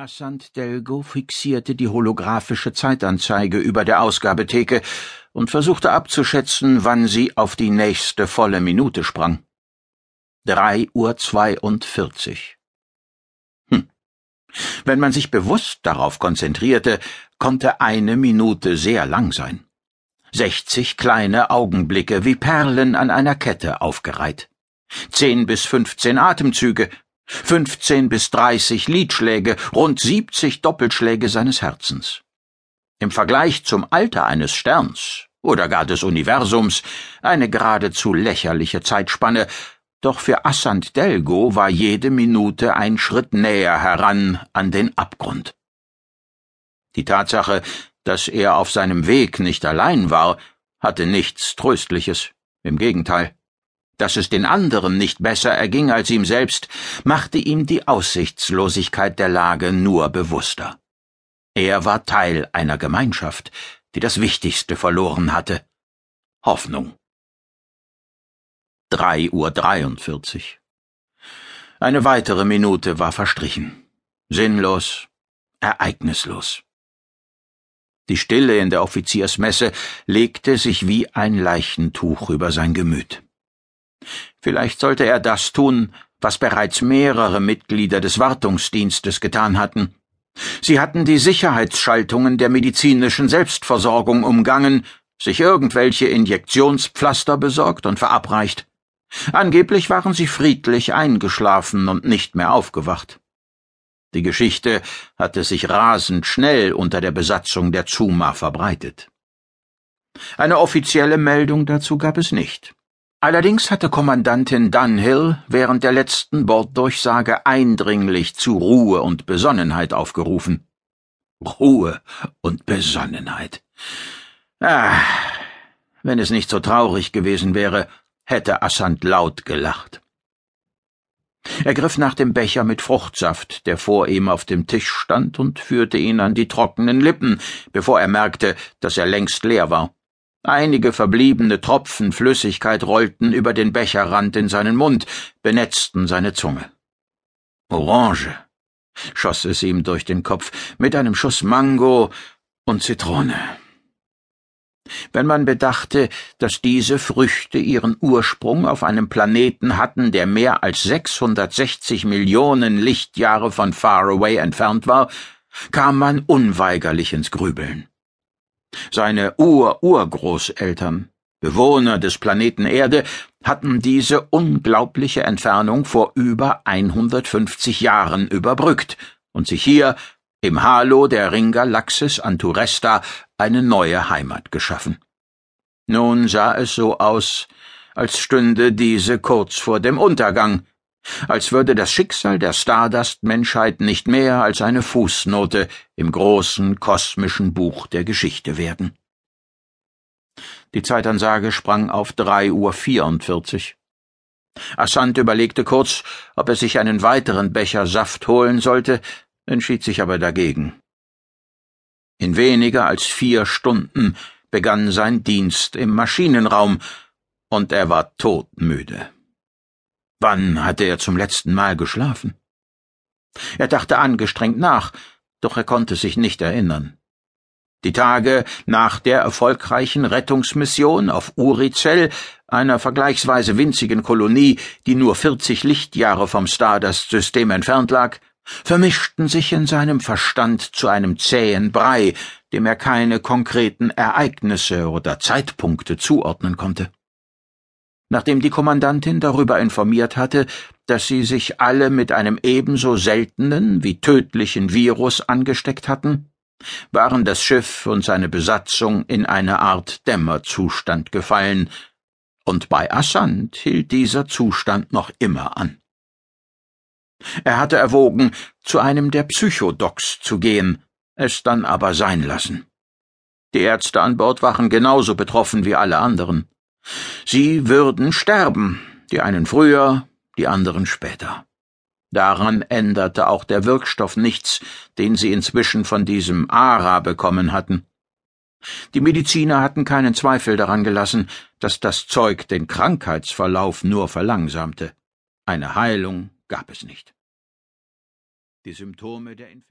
Assant Delgo fixierte die holographische Zeitanzeige über der Ausgabetheke und versuchte abzuschätzen, wann sie auf die nächste volle Minute sprang. Drei Uhr zweiundvierzig. Hm. Wenn man sich bewusst darauf konzentrierte, konnte eine Minute sehr lang sein. Sechzig kleine Augenblicke wie Perlen an einer Kette aufgereiht. Zehn bis fünfzehn Atemzüge, 15 bis 30 Liedschläge, rund 70 Doppelschläge seines Herzens. Im Vergleich zum Alter eines Sterns oder gar des Universums eine geradezu lächerliche Zeitspanne, doch für Assant Delgo war jede Minute ein Schritt näher heran an den Abgrund. Die Tatsache, dass er auf seinem Weg nicht allein war, hatte nichts Tröstliches. Im Gegenteil. Dass es den anderen nicht besser erging als ihm selbst, machte ihm die Aussichtslosigkeit der Lage nur bewusster. Er war Teil einer Gemeinschaft, die das Wichtigste verloren hatte. Hoffnung. Drei Uhr dreiundvierzig. Eine weitere Minute war verstrichen. Sinnlos, ereignislos. Die Stille in der Offiziersmesse legte sich wie ein Leichentuch über sein Gemüt. Vielleicht sollte er das tun, was bereits mehrere Mitglieder des Wartungsdienstes getan hatten. Sie hatten die Sicherheitsschaltungen der medizinischen Selbstversorgung umgangen, sich irgendwelche Injektionspflaster besorgt und verabreicht. Angeblich waren sie friedlich eingeschlafen und nicht mehr aufgewacht. Die Geschichte hatte sich rasend schnell unter der Besatzung der Zuma verbreitet. Eine offizielle Meldung dazu gab es nicht. Allerdings hatte Kommandantin Dunhill während der letzten Borddurchsage eindringlich zu Ruhe und Besonnenheit aufgerufen. Ruhe und Besonnenheit. Ah, wenn es nicht so traurig gewesen wäre, hätte Assant laut gelacht. Er griff nach dem Becher mit Fruchtsaft, der vor ihm auf dem Tisch stand, und führte ihn an die trockenen Lippen, bevor er merkte, dass er längst leer war. Einige verbliebene Tropfen Flüssigkeit rollten über den Becherrand in seinen Mund, benetzten seine Zunge. Orange, schoss es ihm durch den Kopf, mit einem Schuss Mango und Zitrone. Wenn man bedachte, dass diese Früchte ihren Ursprung auf einem Planeten hatten, der mehr als 660 Millionen Lichtjahre von Faraway entfernt war, kam man unweigerlich ins Grübeln. Seine Ur-Urgroßeltern, Bewohner des Planeten Erde, hatten diese unglaubliche Entfernung vor über 150 Jahren überbrückt und sich hier im Halo der Ringgalaxis Anturesta eine neue Heimat geschaffen. Nun sah es so aus, als stünde diese kurz vor dem Untergang, als würde das Schicksal der Stardust-Menschheit nicht mehr als eine Fußnote im großen kosmischen Buch der Geschichte werden. Die Zeitansage sprang auf drei Uhr vierundvierzig. Assant überlegte kurz, ob er sich einen weiteren Becher Saft holen sollte, entschied sich aber dagegen. In weniger als vier Stunden begann sein Dienst im Maschinenraum, und er war todmüde. Wann hatte er zum letzten Mal geschlafen? Er dachte angestrengt nach, doch er konnte sich nicht erinnern. Die Tage nach der erfolgreichen Rettungsmission auf Uricel, einer vergleichsweise winzigen Kolonie, die nur 40 Lichtjahre vom Stardust-System entfernt lag, vermischten sich in seinem Verstand zu einem zähen Brei, dem er keine konkreten Ereignisse oder Zeitpunkte zuordnen konnte. Nachdem die Kommandantin darüber informiert hatte, dass sie sich alle mit einem ebenso seltenen wie tödlichen Virus angesteckt hatten, waren das Schiff und seine Besatzung in eine Art Dämmerzustand gefallen, und bei Assant hielt dieser Zustand noch immer an. Er hatte erwogen, zu einem der Psychodocs zu gehen, es dann aber sein lassen. Die Ärzte an Bord waren genauso betroffen wie alle anderen. Sie würden sterben, die einen früher, die anderen später. Daran änderte auch der Wirkstoff nichts, den sie inzwischen von diesem Ara bekommen hatten. Die Mediziner hatten keinen Zweifel daran gelassen, dass das Zeug den Krankheitsverlauf nur verlangsamte. Eine Heilung gab es nicht. Die Symptome der Infektion